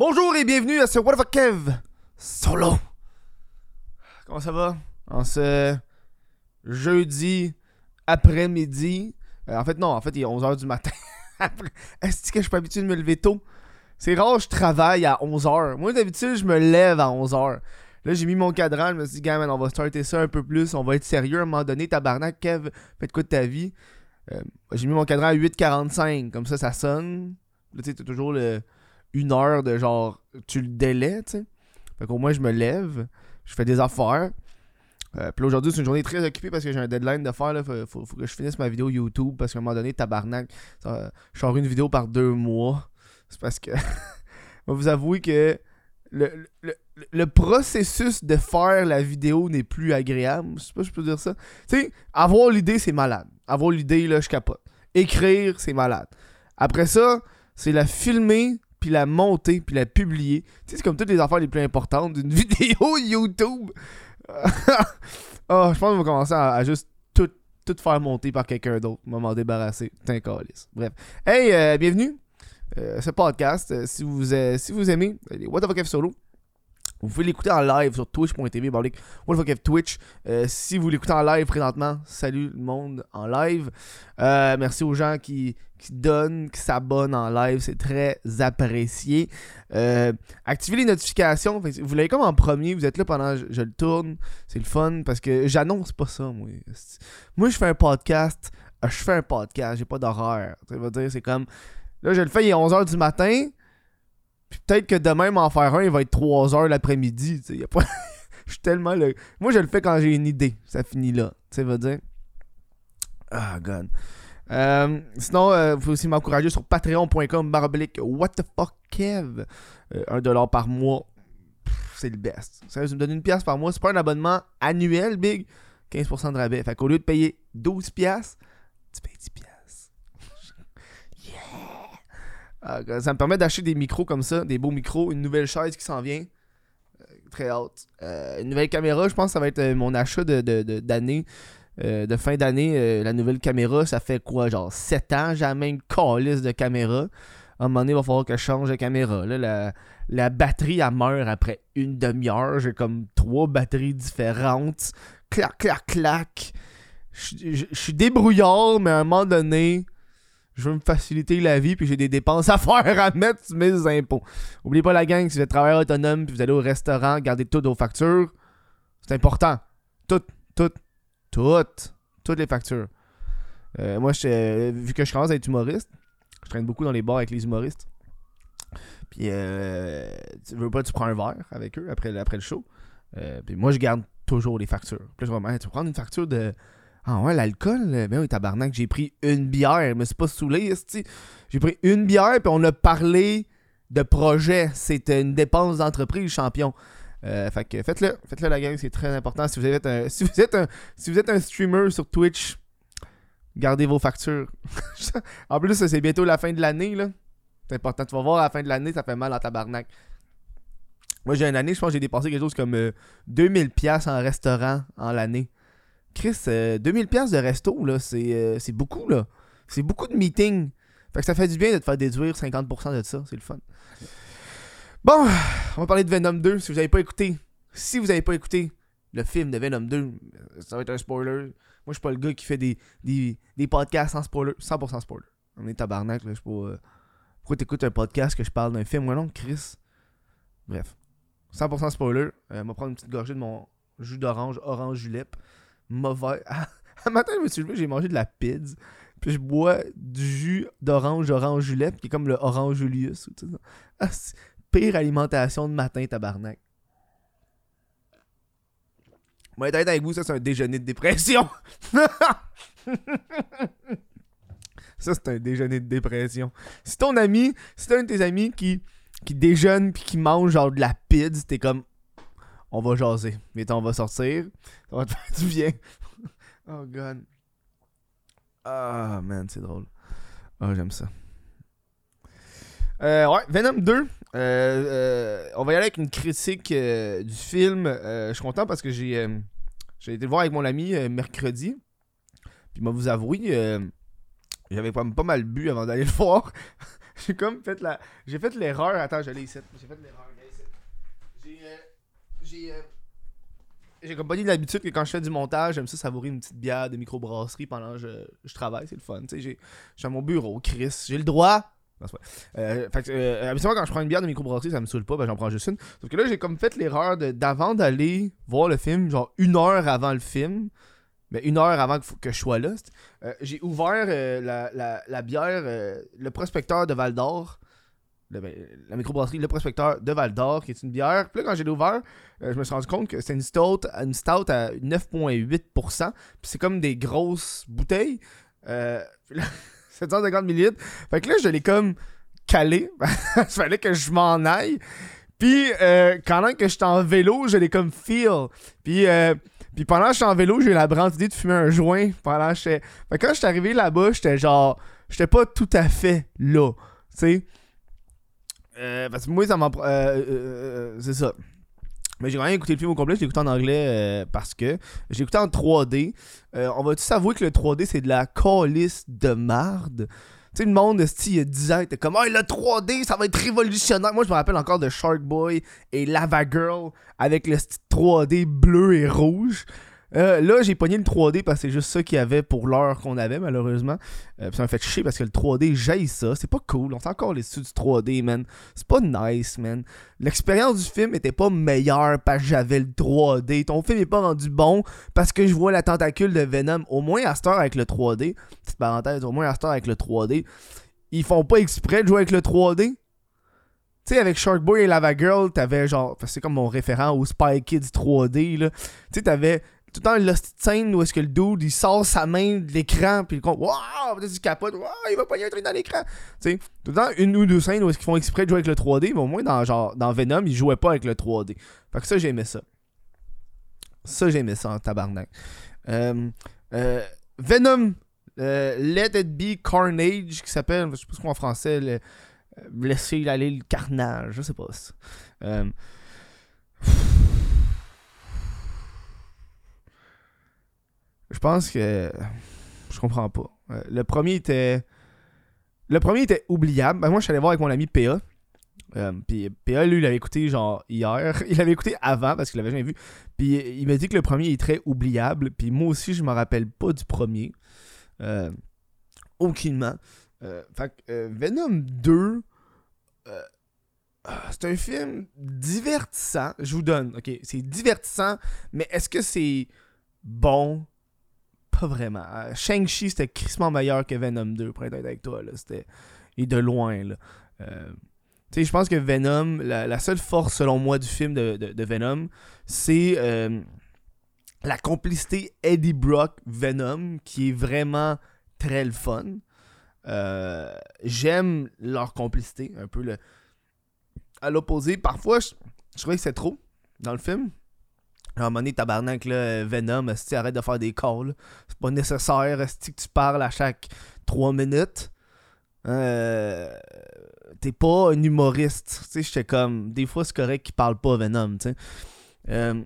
Bonjour et bienvenue à ce What the Kev solo. Comment ça va? En ce jeudi après-midi. Euh, en fait, non, en fait, il est 11h du matin. Est-ce que je suis pas habitué de me lever tôt? C'est rare, je travaille à 11h. Moi, d'habitude, je me lève à 11h. Là, j'ai mis mon cadran, je me suis dit, gars, man, on va starter ça un peu plus, on va être sérieux à un moment donné. Tabarnak, Kev, faites quoi de ta vie? Euh, j'ai mis mon cadran à 8h45, comme ça, ça sonne. Là, tu sais, t'as toujours le, une heure de genre, tu le délais, tu sais. Fait qu'au moins, je me lève, je fais des affaires. Euh, puis aujourd'hui, c'est une journée très occupée parce que j'ai un deadline de faire. Faut, que je finisse ma vidéo YouTube parce qu'à un moment donné, tabarnak, je sors une vidéo par deux mois. C'est parce que. je vous avouer que le, le, le, processus de faire la vidéo n'est plus agréable. Je sais pas si je peux dire ça. Tu sais, avoir l'idée, c'est malade. Avoir l'idée, là, je capote. Écrire, c'est malade. Après ça, c'est la filmer, puis la monter, puis la publier. Tu sais, c'est comme toutes les affaires les plus importantes d'une vidéo YouTube. oh, je pense qu'on va commencer à, juste tout, tout, faire monter par quelqu'un d'autre. M'en débarrasser. T'es Bref. Hey, euh, bienvenue. Euh, ce podcast, euh, si, vous, si vous aimez What the fuck Solo, vous pouvez l'écouter en live sur twitch.tv, Twitch. si vous l'écoutez en live présentement, salut le monde en live. merci aux gens qui, qui donnent, qui s'abonnent en live, c'est très apprécié. activez les notifications, vous l'avez comme en premier, vous êtes là pendant que je, le tourne, c'est le fun parce que j'annonce pas ça, moi. Moi, je fais un podcast, je fais un podcast, j'ai pas d'horreur. C'est comme Là, je le fais, il est 11h du matin. Puis peut-être que demain, m'en faire un, il va être 3h l'après-midi. Tu sais, pas... je suis tellement le. Moi, je le fais quand j'ai une idée. Ça finit là. Tu sais, veut dire. Ah, God. Euh, sinon, euh, vous pouvez aussi m'encourager sur patreon.com baroblique what the fuck Kev? Euh, 1$ par mois. C'est le best. Ça me donne une pièce par mois. C'est pas un abonnement annuel, big? 15% de rabais. Fait qu'au lieu de payer 12$, tu payes 10$. Ah, ça me permet d'acheter des micros comme ça, des beaux micros, une nouvelle chaise qui s'en vient. Euh, très haute. Euh, une nouvelle caméra, je pense que ça va être euh, mon achat de, d'année. De, fin d'année, la nouvelle caméra, ça fait quoi, genre 7 ans, j'ai la même calice de caméra. À un moment donné, il va falloir que je change de caméra. La, batterie, elle meurt après une demi-heure. J'ai comme trois batteries différentes. Clac, clac, clac. Je suis débrouillard, mais à un moment donné, je veux me faciliter la vie, puis j'ai des dépenses à faire à mettre mes impôts. Oubliez pas la gang, si vous êtes travailleur autonome, puis vous allez au restaurant, gardez toutes vos factures. C'est important. Toutes, toutes, toutes, toutes les factures. Euh, moi, vu que je commence à être humoriste, je traîne beaucoup dans les bars avec les humoristes. Puis, euh, tu veux pas, tu prends un verre avec eux après, après le show. Euh, puis moi, je garde toujours les factures. Puis je tu prendre une facture de ah ouais, l'alcool, ben oui, tabarnak, j'ai pris une bière, mais c'est pas saoulé, J'ai pris une bière, puis on a parlé de projet. C'était une dépense d'entreprise, champion. Euh, fait que faites-le, faites-le la gang, c'est très important. Si vous êtes un, si vous êtes si vous êtes un streamer sur Twitch, gardez vos factures. en plus, c'est bientôt la fin de l'année, là. C'est important. Tu vas voir à la fin de l'année, ça fait mal à tabarnak. Moi, j'ai une année, je pense que j'ai dépensé quelque chose comme 2000$ euh, en restaurant en l'année. Chris, 2000 euh, pièces de resto, là, euh, c'est beaucoup, là. C'est beaucoup de meetings. Fait que ça fait du bien de te faire déduire 50% de ça. C'est le fun. Bon, on va parler de Venom 2. Si vous n'avez pas écouté, si vous n'avez pas écouté le film de Venom 2, ça va être un spoiler. Moi, je suis pas le gars qui fait des, des, des podcasts sans spoiler. 100% spoiler. On est tabarnak, là. Je sais pas. Euh, pourquoi t'écoutes un podcast que je parle d'un film? Ou non, Chris Bref. 100% spoiler. on va prendre une petite gorgée de mon jus d'orange, orange julep mauvais. Un matin, je me suis levé, j'ai mangé de la pizza. Puis je bois du jus d'orange, orange julep, qui est comme le orange Julius. Ah, pire alimentation de matin, tabarnak. Moi, être avec vous, ça, c'est un déjeuner de dépression. ça, c'est un déjeuner de dépression. Si ton ami, si t'as un de tes amis qui, qui déjeune puis qui mange genre de la pizza, t'es comme on va jaser. Mais on va sortir. Ça va te faire du bien. oh god. Ah man, c'est drôle. Ah, j'aime ça. Euh, ouais, Venom 2. Euh, euh, on va y aller avec une critique du film. je suis content parce que j'ai été le voir avec mon ami mercredi. Puis moi vous avouer, j'avais pas, pas mal bu avant d'aller le voir. j'ai comme fait la. J'ai fait l'erreur. Attends, je l'ai ici. J'ai fait l'erreur, gars, ici. J'ai. euh, J'ai. euh, J'ai comme pas dit l'habitude que quand je fais du montage, j'aime ça savourer une petite bière de microbrasserie pendant que je, je travaille, c'est le fun. Tu sais, j'ai- à mon bureau, Chris. J'ai le droit? Euh, fait que, euh, habituellement, quand je prends une bière de microbrasserie, ça me saoule pas, ben j'en prends juste une. Sauf que là, j'ai comme fait l'erreur d'avant d'aller voir le film, genre une heure avant le film, mais une heure avant que, que je sois là, euh, j'ai ouvert la, la- la bière, le prospecteur de Val d'Or, le- ben, la microbrasserie, le prospecteur de Val d'Or, qui est une bière. Puis là, quand j'ai ouvert, euh, je me suis rendu compte que c'est une stout, une stout à 9,8%. Puis c'est comme des grosses bouteilles. Euh, puis là, 750 ml. Fait que là, je l'ai comme calé. Il fallait que je m'en aille. Puis, euh, pendant que j'étais en vélo, je l'ai comme feel. Puis, euh, puis pendant que j'étais en vélo, j'ai eu la brillante idée de fumer un joint. Pendant que. Fait que quand j'étais arrivé là-bas, j'étais genre. J'étais pas tout à fait là. Tu sais. Euh, parce que moi, ça m'en. euh, euh, euh, c'est ça. Mais j'ai quand même écouté le film au complet, je l'ai écouté en anglais parce que j'ai écouté en 3D. Euh, on va tous avouer que le 3D c'est de la calice de marde. Tu sais, le monde, il y a 10 ans, était comme, oh, le 3D, ça va être révolutionnaire. Moi, je me rappelle encore de Shark Boy et Lava Girl avec le style 3D bleu et rouge. Euh, là, j'ai pogné le 3D parce que c'est juste ça qu'il y avait pour l'heure qu'on avait, malheureusement. Euh, ça m'a fait chier parce que le 3D, j'aille ça. C'est pas cool. On sait encore les du 3D, man? C'est pas nice, man. L'expérience du film était pas meilleure parce que j'avais le 3D. Ton film est pas rendu bon parce que je vois la tentacule de Venom. Au moins, à cette heure avec le 3D, petite parenthèse, au moins à cette heure avec le 3D, ils font pas exprès de jouer avec le 3D. Tu sais, avec Shark Boy et Lava Girl, t'avais genre. C'est comme mon référent au Spy Kids 3D, là. Tu sais, t'avais tout le temps petite scène où est-ce que le dude il sort sa main de l'écran puis le con waouh peut-être il capote waouh il va pogner un truc dans l'écran tu sais tout le temps une ou deux scènes où est-ce qu'ils font exprès de jouer avec le 3D mais au moins dans genre dans Venom ils jouaient pas avec le 3D fait que ça j'aimais ça. Ça j'aimais ça en tabarnak. Euh, euh, Venom euh, Let It Be Carnage qui s'appelle je sais pas ce qu'on en français le, laisser aller le carnage je sais pas ça. Euh, Je pense que. Je comprends pas. Euh, le premier était. Le premier était oubliable. Ben, moi, je suis allé voir avec mon ami PA. Euh, puis PA, lui, il l'avait écouté genre hier. Il l'avait écouté avant parce qu'il l'avait jamais vu. Puis il m'a dit que le premier est très oubliable. Puis moi aussi, je me rappelle pas du premier. Euh, aucunement. Fait que Venom 2. euh, ah, c'est un film divertissant. Je vous donne. Ok, c'est divertissant. Mais est-ce que c'est bon? Pas vraiment. Euh, Shang-Chi, c'était crissement meilleur que Venom 2, pour être avec toi. Là. C'était... De loin, là. Euh, Tu sais, je pense que Venom, la, seule force, selon moi, du film de, de- Venom, c'est euh, la complicité Eddie Brock-Venom, qui est vraiment très le fun. J'aime leur complicité, un peu le... À l'opposé, parfois, je, je trouvais que c'est trop dans le film. À un moment donné, tabarnak, là, euh, Venom, esti, arrête de faire des calls. C'est pas nécessaire, esti, que tu parles à chaque 3 minutes. Euh, T'es pas un humoriste. Tu sais, j'étais comme. Des fois, c'est correct qu'il parle pas Venom, tu sais. Euh,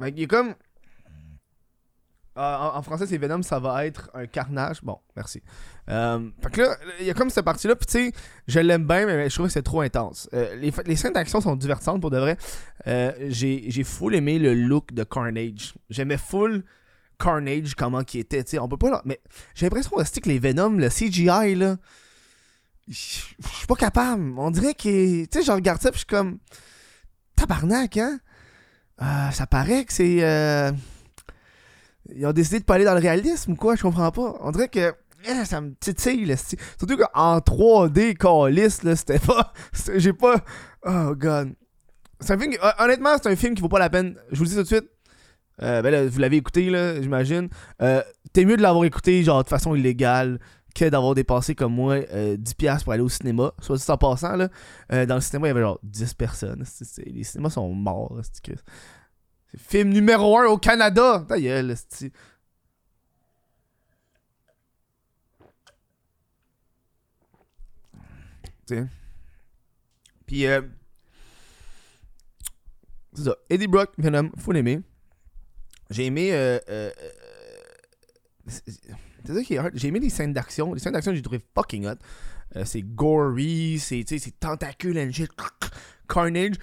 y a comme. Ah, en, français, c'est Venom, ça va être un carnage. Bon, merci. Euh, fait que là, il y a comme cette partie-là, puis tu sais, je l'aime bien, mais je trouve que c'est trop intense. Euh, les, scènes d'action sont divertissantes pour de vrai. Euh, j'ai full aimé le look de Carnage. J'aimais full Carnage, comment qu'il était, tu sais. On peut pas. Mais j'ai l'impression aussi que les Venom, le CGI, là. Je suis pas capable. On dirait que. Tu sais, je regarde ça, puis je suis comme. Tabarnak, hein? Euh, ça paraît que c'est. Euh, Ils ont décidé de pas aller dans le réalisme ou quoi, je comprends pas. On dirait que. eh, ça me titille, Surtout qu'en 3D, calice, là, c'était pas. J'ai pas. Oh, god. C'est un film qui- hon- honnêtement, c'est un film qui vaut pas la peine. Je vous le dis tout de suite. Euh, ben vous l'avez écouté, là, j'imagine. Euh, T'es mieux de l'avoir écouté, genre, de façon illégale, que d'avoir dépensé, comme moi, euh, 10$ pour aller au cinéma. Soit dit en passant, là. euh, dans le cinéma, il y avait genre 10 personnes. Les cinémas sont morts, c'est que- C'est film numéro 1 au Canada! Ta gueule, c'est-. Puis, euh, c'est ça. Eddie Brock, Venom, faut l'aimer. J'ai aimé. Euh, euh, euh, c'est c'est ça qui est hard. J'ai aimé les scènes d'action. Les scènes d'action, j'ai trouvé fucking hot. Euh, c'est gory, c'est tentacule and shit. Carnage.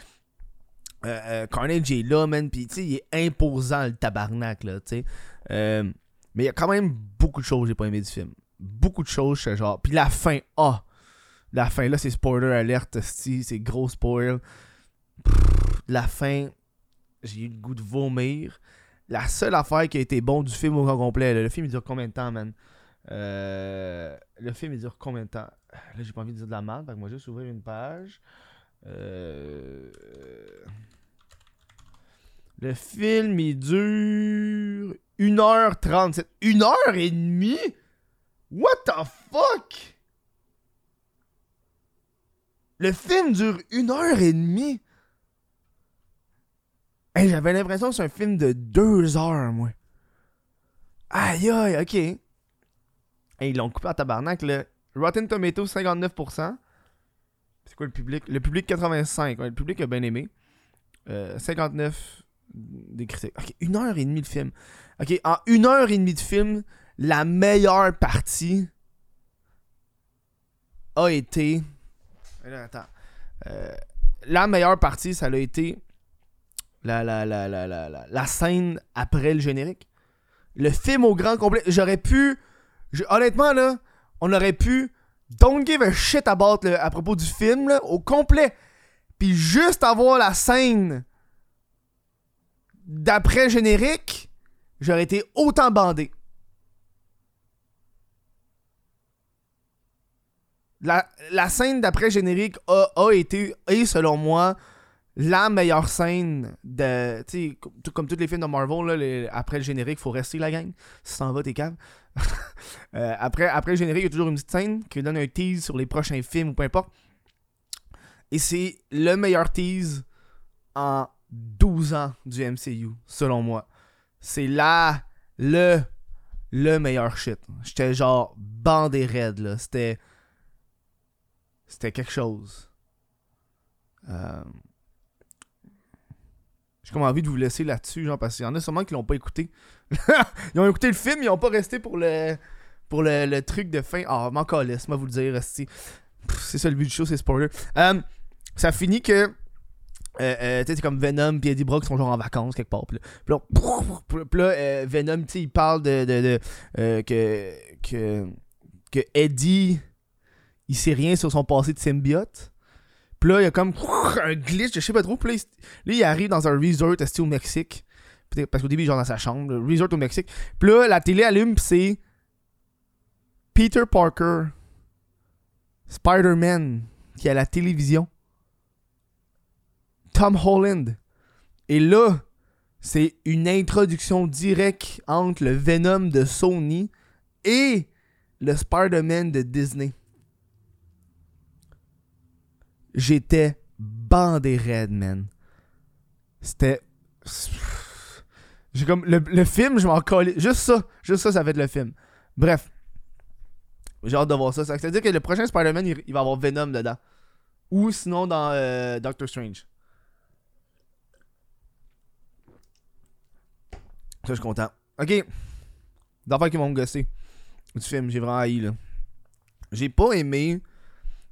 Euh, euh, Carnage est là, man. Puis, tu sais, il est imposant, le tabarnak, là, tu sais. mais il y a quand même beaucoup de choses que j'ai pas aimé du film. Beaucoup de choses, c'est genre. Puis la fin, ah! la fin, là, c'est spoiler alerte, c'est gros spoil. la fin, j'ai eu le goût de vomir. La seule affaire qui a été bon du film au grand complet, le film il dure combien de temps, man? Euh, le film il dure combien de temps? Là, j'ai pas envie de dire de la merde, donc moi juste ouvrir une page. Euh, le film il dure 1h37. 1h30? What the fuck? Le film dure 1h30? j'avais l'impression que c'est un film de deux heures, moi. Aïe aïe, ok. ils l'ont coupé en tabarnak. Rotten Tomatoes, 59%. Quoi le public? Le public, 85. le public a bien aimé. 59 euh, des critiques. Ok, une heure et demie de film. Ok, en une heure et demie de film, la meilleure partie a été. Attends. Euh, la meilleure partie, ça a été la, la, la, la, la, la scène après le générique. Le film au grand complet. J'aurais pu. honnêtement, là, on aurait pu. Don't give a shit about à propos du film, au complet. Puis juste avoir la scène d'après générique, j'aurais été autant bandé. La, la scène d'après générique a, a été, et selon moi, la meilleure scène de. Tu sais, comme tous les films de Marvel, là, après le générique, faut rester la gang. Si t'en vas, t'es calme. Euh, après, après le générique, il y a toujours une petite scène qui donne un tease sur les prochains films ou peu importe. Et c'est le meilleur tease en 12 ans du MCU, selon moi. C'est là le le meilleur shit. J'étais genre bandé raide là. C'était c'était quelque chose. Euh, j'ai comme envie de vous laisser là-dessus, genre, parce qu'il y en a sûrement qui l'ont pas écouté. ils ont écouté le film, ils ont pas resté pour le pour le, truc de fin. Ah, m'en laisse moi vous le dire, C'est ça le but du show, c'est spoiler. Euh, ça finit que. Euh, euh, tu sais, comme Venom et Eddie Brock sont genre en vacances quelque part. Puis là, euh, Venom, tu sais, il parle de, de, que, que, que Eddie, il sait rien sur son passé de symbiote. Pis là, il y a comme un glitch, je sais pas trop. Puis là, il arrive dans un resort au Mexique. Parce qu'au début, genre dans sa chambre, le resort au Mexique. Puis là, la télé allume, pis c'est Peter Parker, Spider-Man, qui est à la télévision. Tom Holland. Et là, c'est une introduction directe entre le Venom de Sony et le Spider-Man de Disney j'étais bandé raide, man. C'était. J'ai comme. Le, film, je m'en collais. Juste ça. Juste ça, ça va être le film. Bref. J'ai hâte de voir ça. C'est-à-dire que le prochain Spider-Man, il, va avoir Venom dedans. Ou sinon dans euh, Doctor Strange. Ça, je suis content. Ok. D'affaires qui vont me. Du film, j'ai vraiment haï, là. J'ai pas aimé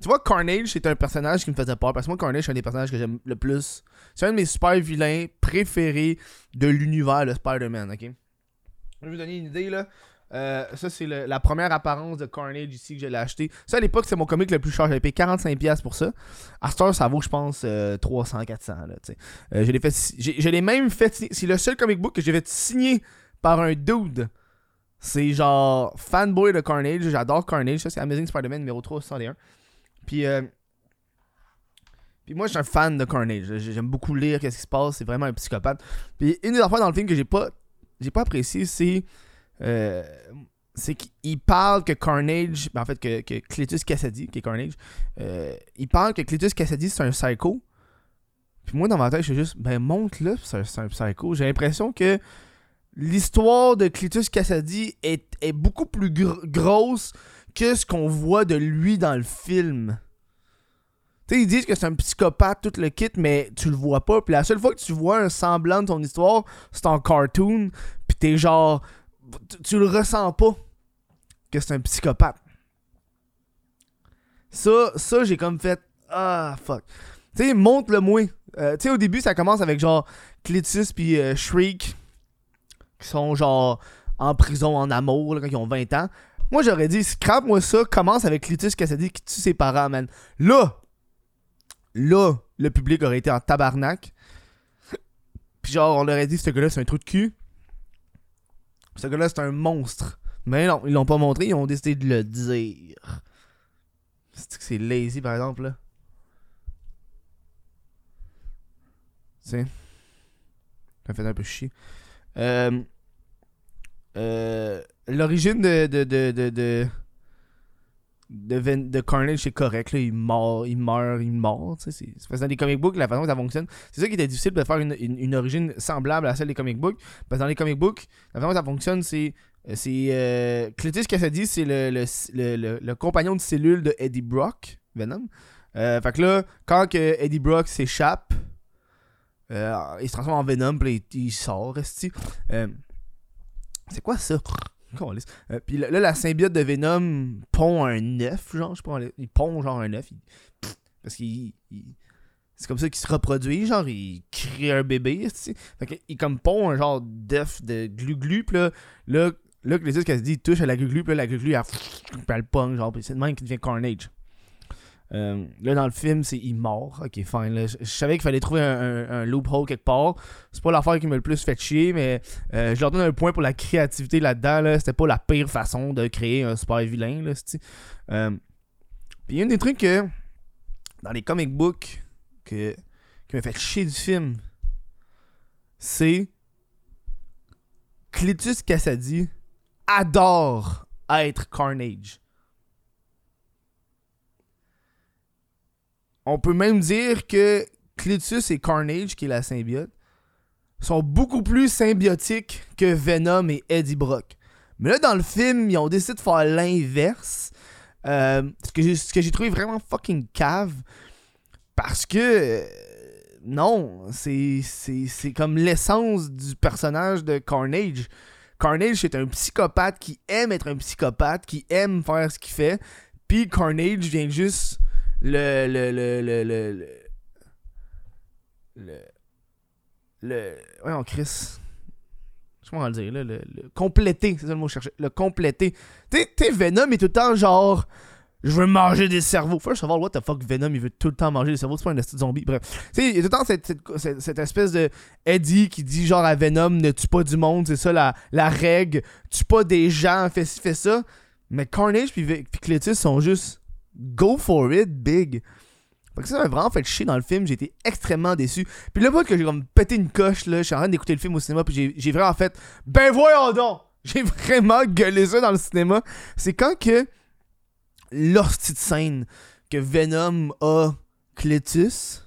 tu vois, Carnage, c'est un personnage qui me faisait peur. Parce que moi, Carnage, c'est un des personnages que j'aime le plus. C'est un de mes super vilains préférés de l'univers de Spider-Man, ok? Je vais vous donner une idée, là. Euh, ça, c'est la première apparence de Carnage ici que j'ai acheté. Ça, à l'époque, c'est mon comic le plus cher. J'avais payé 45$ pour ça. À ça vaut, je pense, 300, euh, 400$. Là, euh, je l'ai fait. Je l'ai même fait. C'est le seul comic book que j'ai fait signer par un dude. C'est genre fanboy de Carnage. J'adore Carnage. Ça, c'est Amazing Spider-Man numéro 361. Puis, euh, puis moi, je suis un fan de Carnage. J'aime beaucoup lire qu'est-ce qui se passe. C'est vraiment un psychopathe. Puis une des affaires dans le film que j'ai pas, j'ai pas apprécié, c'est euh, c'est qu'il parle que Carnage, ben en fait que, que Cletus Cassidy, qui est Carnage, euh, il parle que Cletus Cassidy c'est un psycho. Puis moi dans ma tête, je suis juste, ben montre là, c'est un, psycho. J'ai l'impression que l'histoire de Cletus Cassidy est beaucoup plus grosse qu'est-ce qu'on voit de lui dans le film? Tu sais, ils disent que c'est un psychopathe, tout le kit, mais tu le vois pas. Puis la seule fois que tu vois un semblant de ton histoire, c'est en cartoon. Puis t'es genre. Tu, le ressens pas que c'est un psychopathe. Ça, ça j'ai comme fait. Ah, fuck. Tu sais, montre-le moins. Euh, tu sais, au début, ça commence avec genre Clitus puis euh, Shriek, qui sont genre en prison en amour là, quand ils ont 20 ans. Moi, j'aurais dit, scrape-moi ça, commence avec Clitus Cassidy qui tue ses parents, man. Là, là, le public aurait été en tabarnak. Puis genre, on aurait dit, ce gars-là, c'est un trou de cul. Ce gars-là, c'est un monstre. Mais non, ils l'ont pas montré, ils ont décidé de le dire. C'est que c'est lazy, par exemple, là? sais. Ça fait un peu chier. Euh, euh, L'origine de de, de, de, de, de, Carnage, c'est correct. Là. Il, meurt, il meurt, il meurt. C'est dans les comic books, la façon que ça fonctionne, c'est ça qui était difficile de faire une, une, origine semblable à celle des comic books. Parce que dans les comic books, la façon que ça fonctionne, c'est. C'est. Euh, Cletus Cassidy, c'est le, le, le, le- compagnon de cellule de Eddie Brock, Venom. Euh, fait que là, quand que Eddie Brock s'échappe, euh, il se transforme en Venom, puis il, sort, esti. Euh, c'est quoi ça? Euh, puis là, la symbiote de Venom pond un œuf, genre, je sais pas, il pond genre un œuf. parce qu'il. il- c'est comme ça qu'il se reproduit, genre, il crée un bébé, esti. Fait qu'il comme pond un genre d'œuf de glu-glu, puis là, là, là, les qu'elle se dit, touche à la glu-glu, puis là, la glu-glu, elle, puis elle pong, genre, puis c'est de même qu'il devient Carnage. Euh, là, dans le film, c'est il mort. Ok, fine. là. Je, savais qu'il fallait trouver un, un- un loophole quelque part. C'est pas l'affaire qui m'a le plus fait chier, mais euh, je leur donne un point pour la créativité là-dedans. Là. C'était pas la pire façon de créer un super vilain. Là, euh, Puis une des trucs que dans les comic books que, qui m'a fait chier du film, c'est Cletus Cassady adore être Carnage. On peut même dire que Clitus et Carnage, qui est la symbiote, sont beaucoup plus symbiotiques que Venom et Eddie Brock. Mais là, dans le film, ils ont décidé de faire l'inverse. Euh, ce que j'ai- trouvé vraiment fucking cave. Parce que. euh, non, c'est comme l'essence du personnage de Carnage. Carnage, c'est un psychopathe qui aime être un psychopathe, qui aime faire ce qu'il fait. Puis Carnage vient juste le le le le le le le, on Chris. Comment le dire là, le, le compléter c'est ça le mot que le compléter sais Venom est tout le temps genre je veux manger des cerveaux. First of all what the fuck Venom il veut tout le temps manger des cerveaux c'est pas un zombie. Bref. Tu sais il y a tout le temps cette, cette, cette- espèce de Eddie qui dit genre à Venom ne tue pas du monde c'est ça la, la règle. Tue pas des gens fais fais ça. Mais Carnage puis, puis Cletus sont juste go for it big. Fait que ça m'a vraiment fait chier dans le film, j'ai été extrêmement déçu. Puis le bout que j'ai comme pété une coche, là, je suis en train d'écouter le film au cinéma, puis j'ai- vraiment fait Ben voyons donc! J'ai vraiment gueulé ça dans le cinéma. C'est quand que l'hostie de scène que Venom a Cletus,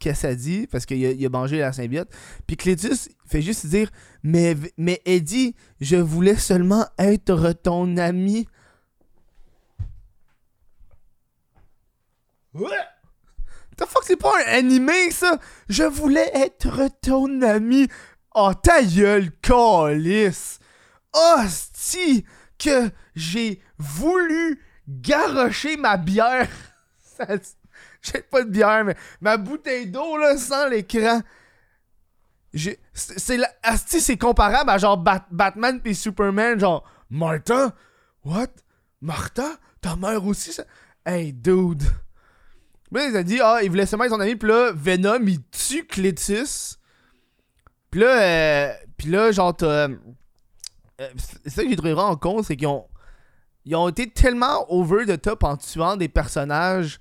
qu'est-ce que ça dit, parce qu'il a, il a mangé la symbiote, puis Cletus fait juste dire Mais, mais Eddie, je voulais seulement être ton ami. Ouais. The fuck, c'est pas un animé, ça! Je voulais être ton ami. Oh, ta gueule, calice! Hostie, que j'ai voulu garrocher ma bière. J'ai pas de bière, mais ma bouteille d'eau, là, sans l'écran. C'est la- asti, c'est comparable à genre Bat- Batman puis Superman, genre Martha? What? Martha? Ta mère aussi, ça? Hey, dude. Puis là, il a dit, ah, il voulait seulement être son ami, puis là, Venom, il tue Cletus. Puis là, euh, puis là, genre, t'as. euh, c'est ça que j'ai trouvé vraiment con, c'est qu'ils ont. Ils ont été tellement over the top en tuant des personnages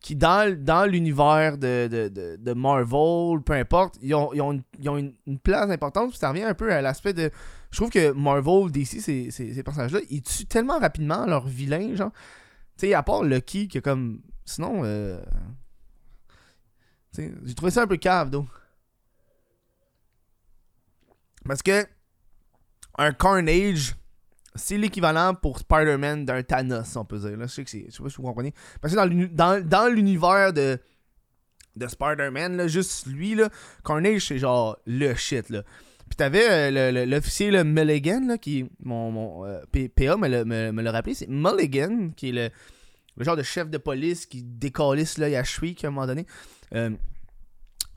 qui, dans, dans l'univers de, de, de, Marvel, peu importe, ils ont, ils ont, une, ils ont une, place importante. Ça revient un peu à l'aspect de. Je trouve que Marvel, DC, ces, ces, ces personnages-là, ils tuent tellement rapidement leurs vilains, genre. Tu sais, à part Lucky, qui est comme. Sinon, euh... j'ai trouvé ça un peu cave, donc. Parce que un Carnage, c'est l'équivalent pour Spider-Man d'un Thanos, on peut dire. Là, je sais que sais pas si vous comprenez. Parce que dans l'uni- dans, dans l'univers de, de Spider-Man, juste lui, là, Carnage, c'est genre le shit. Là. Puis t'avais euh, le- le- l'officier le Mulligan, là, qui. Mon, mon euh, PA me l'a me- me l'a rappelé, c'est Mulligan, qui est le le genre de chef de police qui décalisse l'œil à Shriek à un moment donné. Euh,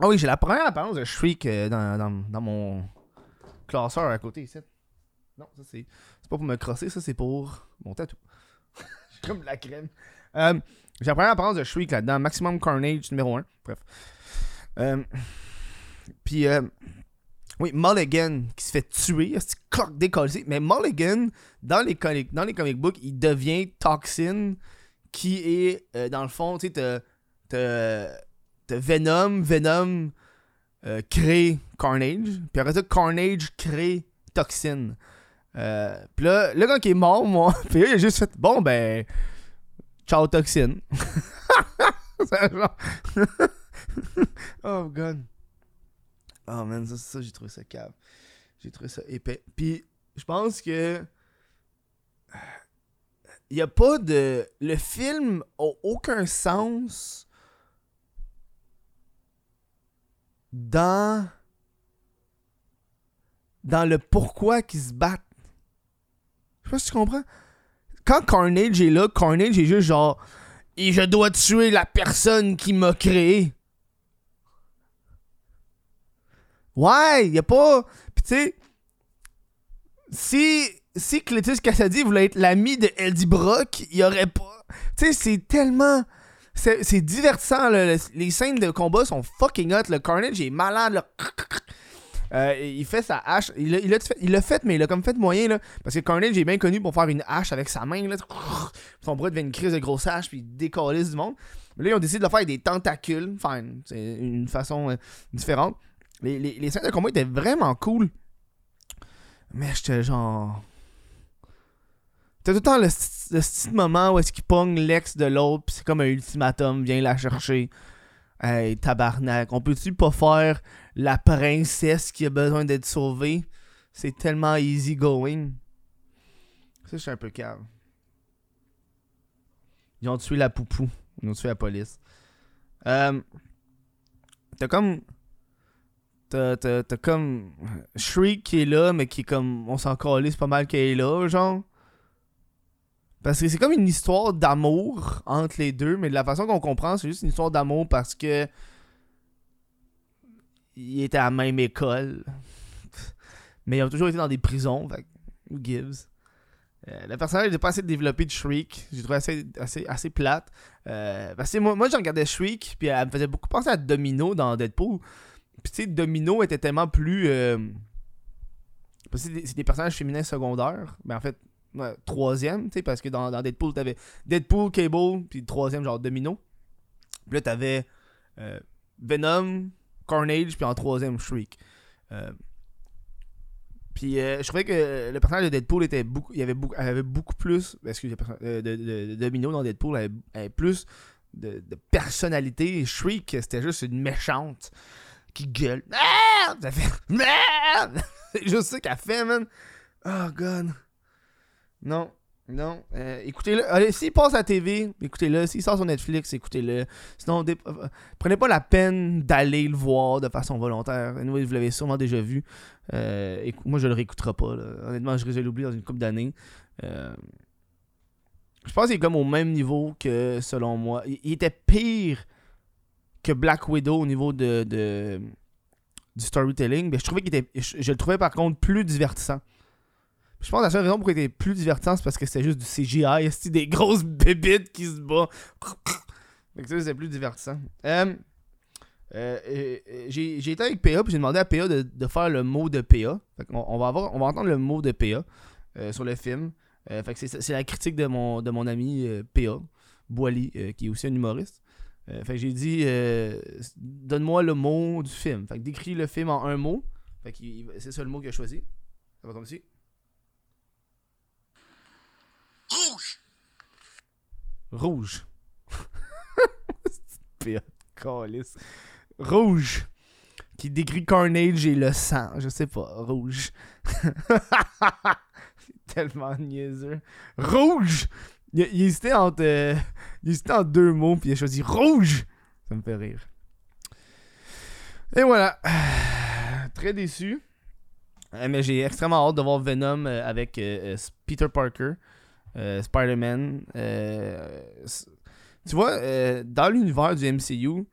ah oui, j'ai la première apparence de Shriek euh, dans, dans, dans mon classeur à côté ici. Non, ça c'est. C'est pas pour me crosser, ça c'est pour mon tatou. j'ai comme de la crème. Euh, j'ai la première apparence de Shriek là-dedans. Maximum Carnage numéro 1. Bref. Puis, oui, Mulligan qui se fait tuer. C'est clock décollé. Mais Mulligan, dans les, dans les comic books, il devient Toxin qui est, euh, dans le fond, tu sais, t'as- Venom. Venom euh, crée Carnage. Puis après ça, Carnage crée Toxin. Euh, puis là, le gars qui est mort, moi, puis là, il a juste fait Bon, ben, ciao Toxin. Oh, God. Oh, man, ça, ça j'ai trouvé ça cave. J'ai trouvé ça épais. Puis, je pense que. Il a pas de. Le film a aucun sens dans. Dans le pourquoi qu'ils se battent. Je sais pas si tu comprends. Quand Carnage est là, Carnage est juste genre. Et je dois tuer la personne qui m'a créé. Ouais, y a pas. Pis tu sais. Si. Si Cletus Cassady voulait être l'ami de Eddie Brock, il aurait pas. Tu sais, c'est tellement. C'est divertissant, là. Le- Les scènes de combat sont fucking hot. Le Carnage est malade, là. Euh, il fait sa hache. Il l'a il l'a fait, il l'a fait, mais il a comme fait moyen, là. Parce que Carnage est bien connu pour faire une hache avec sa main, là. Son bras devient une crise de grosse hache, puis il décalisse du monde. Mais là, ils ont décidé de le faire avec des tentacules. Fine. C'est une façon euh, différente. Les, les, les scènes de combat étaient vraiment cool. Mais j'étais genre. T'as tout le temps le, petit moment où est-ce qu'il pogne l'ex de l'autre, pis c'est comme un ultimatum, viens la chercher. Hey, tabarnak, on peut-tu pas faire la princesse qui a besoin d'être sauvée? C'est tellement easy going. Ça, je suis un peu cave. Ils ont tué la poupou. Ils ont tué la police. Euh, t'as comme. T'as, t'as, t'as comme. Shriek qui est là, mais qui est comme. On s'en calisse pas mal qu'elle est là, genre. Parce que c'est comme une histoire d'amour entre les deux, mais de la façon qu'on comprend, c'est juste une histoire d'amour parce que. Ils étaient à la même école. Mais ils ont toujours été dans des prisons, fait who gives? Euh, le personnage n'est pas assez développé de Shriek. J'ai trouvé assez, assez, assez plate. Euh, parce que moi, moi, je regardais Shriek, puis elle me faisait beaucoup penser à Domino dans Deadpool. Puis tu sais, Domino était tellement plus. euh, c'est des personnages féminins secondaires. Mais en fait, ouais, troisième, tu sais, parce que dans, Deadpool, t'avais Deadpool, Cable, puis troisième, genre Domino. Puis là, t'avais euh, Venom, Carnage, puis en troisième, Shriek. Euh, puis euh, je trouvais que le personnage de Deadpool était beaucoup. Il avait beaucoup, avait beaucoup plus. Euh, de, Domino dans Deadpool avait, avait plus de, personnalité. Shriek, c'était juste une méchante qui gueule. Merde! Ça fait Merde! Juste ça qu'elle fait, man. Oh, God. Non. Non. Euh, écoutez-le. Allez, s'il passe à la TV, écoutez-le. S'il sort sur Netflix, écoutez-le. Sinon, euh, prenez pas la peine d'aller le voir de façon volontaire. Vous l'avez sûrement déjà vu. Euh, moi, je le réécouterai pas. Honnêtement, je risque de l'oublier dans une couple d'années. Je pense qu'il est comme au même niveau que, selon moi. Il, était pire que Black Widow au niveau de, du storytelling. Mais je trouvais qu'il était. Je le trouvais par contre plus divertissant. Je pense que la seule raison pour qu'il était plus divertissant, c'est parce que c'était juste du CGI. C'est des grosses bébites qui se battent. Que ça, c'était plus divertissant. Euh, euh, j'ai j'ai été avec PA, puis j'ai demandé à PA de, faire le mot de PA. Fait on, va avoir, on va entendre le mot de PA euh, sur le film. Fait que c'est la critique de mon, de mon ami PA, Boily, qui est aussi un humoriste. Fait que j'ai dit, donne-moi le mot du film. Fait que décris le film en un mot. Fait que c'est ça le mot qu'il a choisi. Ça va comme ici. Rouge! Rouge. Rouge. Qui décrit Carnage et le sang. Je sais pas. Rouge. C'est tellement niaiseux. Rouge! Il, hésitait entre, euh, il deux mots, puis il a choisi rouge. Ça me fait rire. Et voilà. Très déçu. Euh, Mais j'ai extrêmement hâte de voir Venom euh, avec Peter Parker. Euh, Spider-Man. euh, tu vois, euh, dans l'univers du MCU,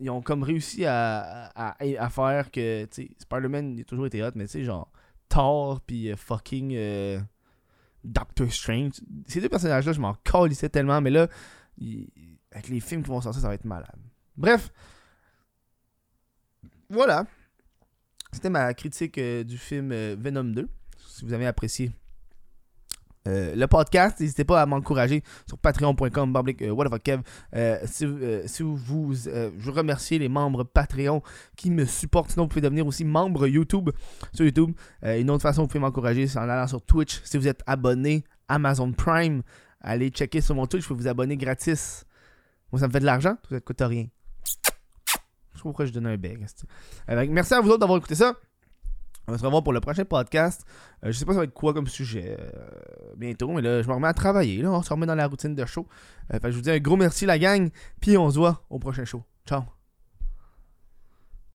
ils ont comme réussi à, faire que, Spider-Man, il a toujours été hot, mais tu sais, genre, Thor, puis fucking Doctor Strange. Ces deux personnages-là, je m'en calissais tellement, mais là, avec les films qui vont sortir, ça va être malade. Bref, voilà. C'était ma critique du film Venom 2. Si vous avez apprécié euh, le podcast, n'hésitez pas à m'encourager sur patreon.com euh. Euh, si, euh, si vous euh, je remercie les membres Patreon qui me supportent. Sinon vous pouvez devenir aussi membre YouTube sur YouTube. Une autre façon vous pouvez m'encourager c'est en allant sur Twitch. Si vous êtes abonné Amazon Prime allez checker sur mon Twitch vous pouvez vous abonner gratis. Moi ça me fait de l'argent ça ne coûte rien. Je sais pas pourquoi je donne un bec merci à vous autres d'avoir écouté ça on va se revoir pour le prochain podcast. Euh, je sais pas ça va être quoi comme sujet euh, bientôt, mais là, je me remets à travailler. Là, on se remet dans la routine de show. Euh, je vous dis un gros merci, la gang. Puis on se voit au prochain show. Ciao.